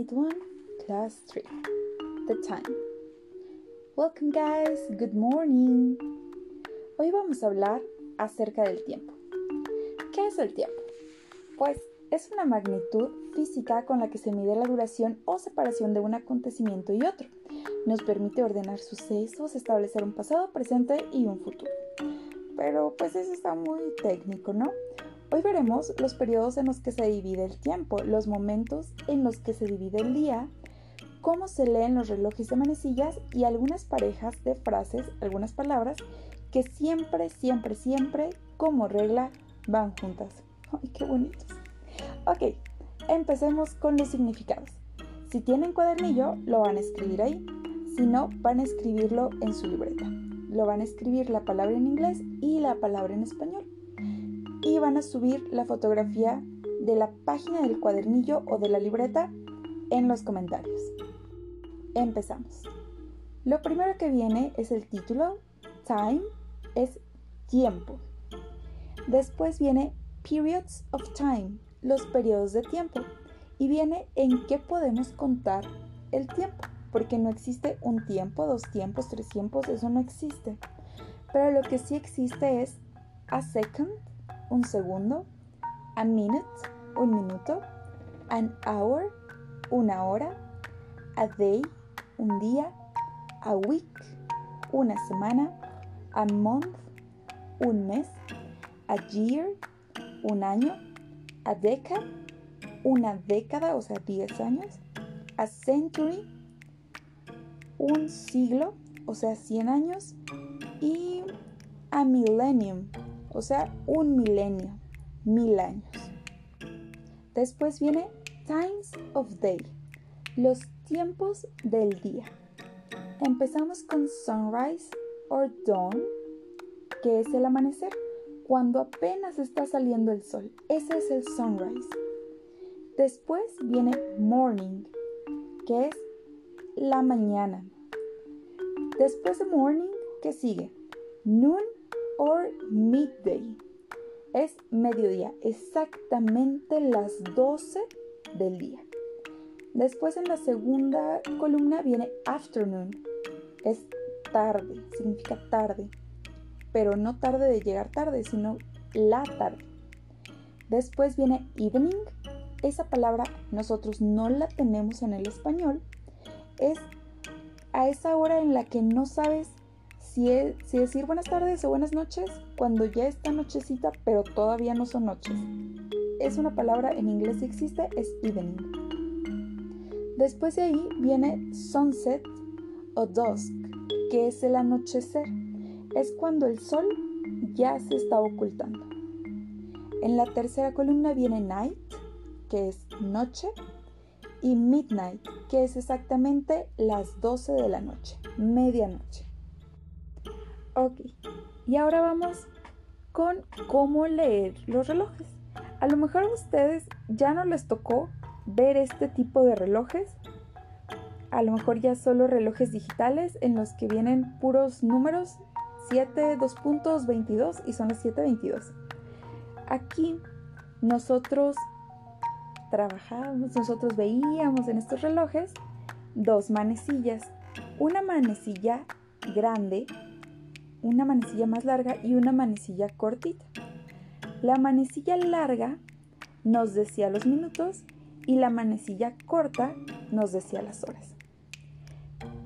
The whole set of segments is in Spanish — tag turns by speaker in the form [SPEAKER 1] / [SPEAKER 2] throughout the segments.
[SPEAKER 1] Unit 1, Class 3. The Time. Welcome guys, good morning. Hoy vamos a hablar acerca del tiempo. ¿Qué es el tiempo? Pues es una magnitud física con la que se mide la duración o separación de un acontecimiento y otro. Nos permite ordenar sucesos, establecer un pasado, presente y un futuro. Pero pues eso está muy técnico, ¿no? Hoy veremos los periodos en los que se divide el tiempo, los momentos en los que se divide el día, cómo se leen los relojes de manecillas y algunas parejas de frases, algunas palabras que siempre, siempre, siempre, como regla, van juntas. ¡Ay, qué bonitos! Ok, empecemos con los significados. Si tienen cuadernillo, lo van a escribir ahí. Si no, van a escribirlo en su libreta. Lo van a escribir la palabra en inglés y la palabra en español y van a subir la fotografía de la página del cuadernillo o de la libreta en los comentarios. Empezamos. Lo primero que viene es el título, time, es tiempo. Después viene periods of time, los periodos de tiempo. Y viene en qué podemos contar el tiempo, porque no existe un tiempo, dos tiempos, tres tiempos, eso no existe. Pero lo que sí existe es a second, un segundo, a minute, un minuto, an hour, una hora, a day, un día, a week, una semana, a month, un mes, a year, un año, a decade, una década, o sea, 10 años, a century, un siglo, o sea, 100 años, y a millennium, o sea, un milenio, mil años. Después viene Times of Day, los tiempos del día. Empezamos con sunrise or dawn, que es el amanecer, cuando apenas está saliendo el sol. Ese es el sunrise. Después viene morning, que es la mañana. Después de morning, ¿qué sigue? Noon or midday. Es mediodía, exactamente las 12 del día. Después en la segunda columna viene afternoon. Es tarde, significa tarde. Pero no tarde de llegar tarde, sino la tarde. Después viene evening. Esa palabra nosotros no la tenemos en el español. Es a esa hora en la que no sabes si, decir buenas tardes o buenas noches cuando ya está nochecita, pero todavía no son noches. Es una palabra en inglés que existe, es evening. Después de ahí viene sunset o dusk, que es el anochecer. Es cuando el sol ya se está ocultando. En la tercera columna viene night, que es noche, y midnight, que es exactamente las 12 de la noche, medianoche. Ok, y ahora vamos con cómo leer los relojes. A lo mejor a ustedes ya no les tocó ver este tipo de relojes. A lo mejor ya solo relojes digitales en los que vienen puros números 7, 2 puntos, 22 y son las 7.22. Aquí nosotros trabajábamos, nosotros veíamos en estos relojes dos manecillas. Una manecilla grande una manecilla más larga y una manecilla cortita. La manecilla larga nos decía los minutos y la manecilla corta nos decía las horas.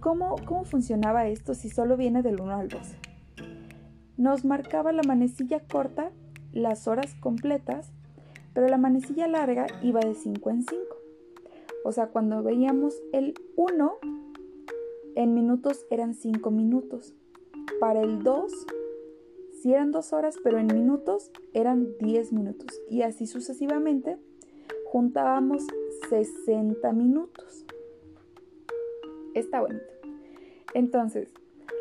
[SPEAKER 1] ¿Cómo, ¿Cómo funcionaba esto si solo viene del 1 al 12? Nos marcaba la manecilla corta las horas completas, pero la manecilla larga iba de 5 en 5. O sea, cuando veíamos el 1, en minutos eran 5 minutos. Para el 2, si eran 2 horas, pero en minutos eran 10 minutos. Y así sucesivamente juntábamos 60 minutos. Está bonito. Entonces,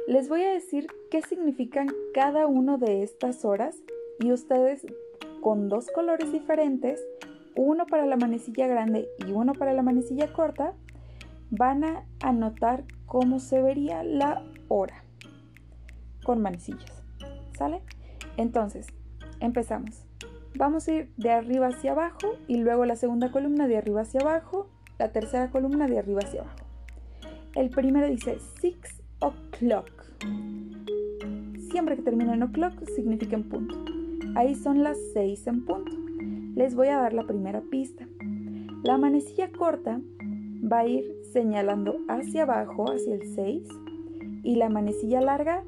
[SPEAKER 1] les voy a decir qué significan cada una de estas horas y ustedes con dos colores diferentes, uno para la manecilla grande y uno para la manecilla corta, van a anotar cómo se vería la hora con manecillas. ¿Sale? Entonces, empezamos. Vamos a ir de arriba hacia abajo y luego la segunda columna de arriba hacia abajo la tercera columna de arriba hacia abajo. El primero dice six o'clock. Siempre que termina en o'clock significa en punto. Ahí son las 6 en punto. Les voy a dar la primera pista. La manecilla corta va a ir señalando hacia abajo, hacia el 6, y la manecilla larga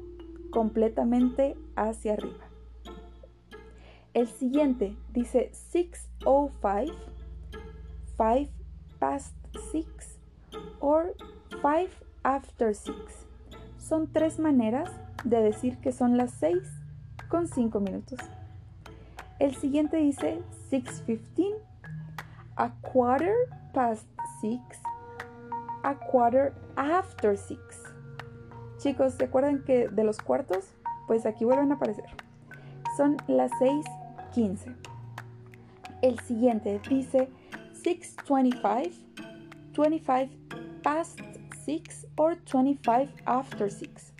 [SPEAKER 1] completamente hacia arriba. El siguiente dice 605, 5 past 6 or 5 after 6. Son tres maneras de decir que son las 6 con 5 minutos. El siguiente dice 6.15, a quarter past 6, a quarter after 6. Chicos, ¿se acuerdan que de los cuartos? Pues aquí vuelven a aparecer. Son las 6.15. El siguiente dice 6.25, 25 past 6 or 25 after 6.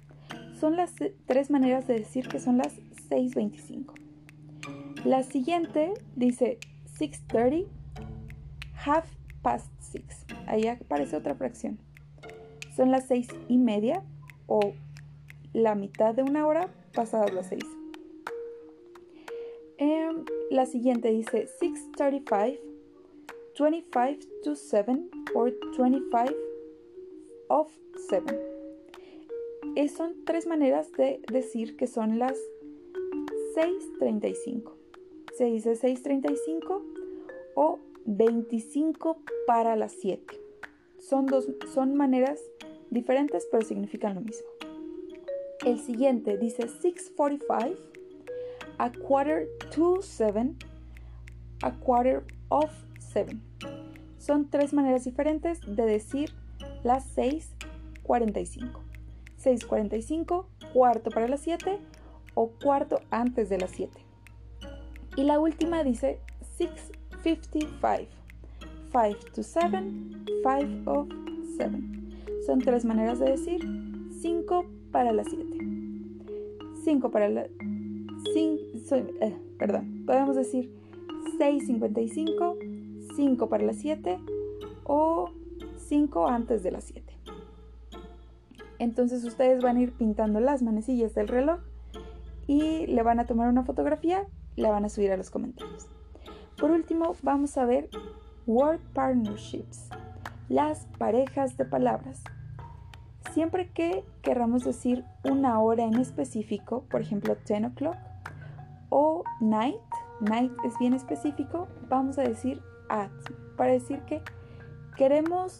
[SPEAKER 1] Son las tres maneras de decir que son las 6.25. La siguiente dice 6.30, half past 6. Ahí aparece otra fracción. Son las 6 y media o la mitad de una hora pasadas las 6. Em, la siguiente dice 6.35, 25 to 7 or 25 of 7. son tres maneras de decir que son las 6.35 se dice 6.35 o 25 para las 7. Son, dos, son maneras diferentes pero significan lo mismo. El siguiente dice 6.45, a quarter to 7, a quarter of 7. Son tres maneras diferentes de decir las 6.45. 6.45, cuarto para las 7 o cuarto antes de las 7. Y la última dice 655. 5 to 7, 5 of 7. Son tres maneras de decir 5 para las 7. 5 para la... eh, perdón, podemos decir 6.55, 5 para las 7 o 5 antes de las 7. Entonces ustedes van a ir pintando las manecillas del reloj y le van a tomar una fotografía la van a subir a los comentarios. Por último, vamos a ver word partnerships, las parejas de palabras. Siempre que queramos decir una hora en específico, por ejemplo 10 o'clock, o night, night es bien específico, vamos a decir at, para decir que queremos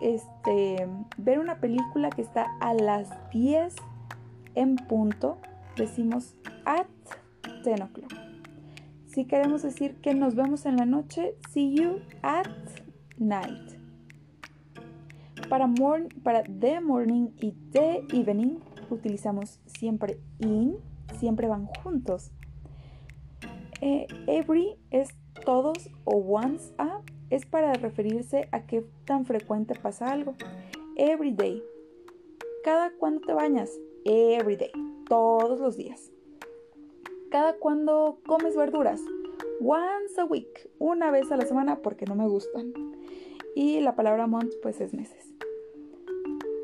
[SPEAKER 1] este, ver una película que está a las 10 en punto, decimos at 10 o'clock. Si queremos decir que nos vemos en la noche, see you at night. Para, para the morning y the evening utilizamos siempre in, siempre van juntos. Eh, every es todos o once a, es para referirse a qué tan frecuente pasa algo. Every day. Cada cuando te bañas. Every day. Todos los días. ¿Cada cuando comes verduras? Once a week, una vez a la semana porque no me gustan. Y la palabra month pues es meses.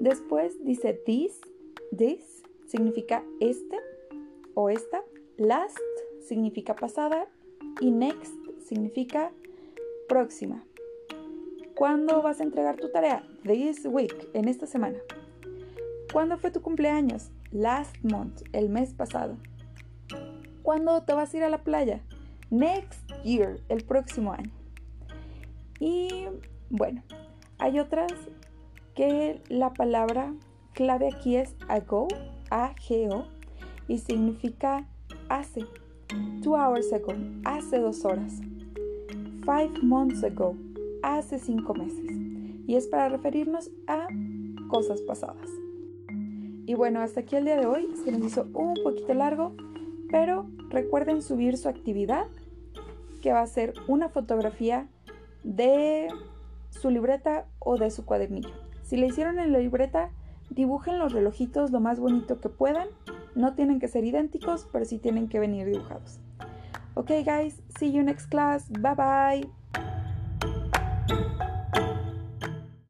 [SPEAKER 1] Después dice this, this significa este o esta. Last significa pasada y next significa próxima. ¿Cuándo vas a entregar tu tarea? This week, en esta semana. ¿Cuándo fue tu cumpleaños? Last month, el mes pasado. ¿Cuándo te vas a ir a la playa? Next year, el próximo año. Y bueno, hay otras que la palabra clave aquí es ago, A-G-O, y significa hace. Two hours ago, hace dos horas. Five months ago, hace cinco meses. Y es para referirnos a cosas pasadas. Y bueno, hasta aquí el día de hoy. Se nos hizo un poquito largo, pero recuerden subir su actividad, que va a ser una fotografía de su libreta o de su cuadernillo. Si le hicieron en la libreta, dibujen los relojitos lo más bonito que puedan. No tienen que ser idénticos, pero sí tienen que venir dibujados. Ok, guys, see you next class. Bye bye.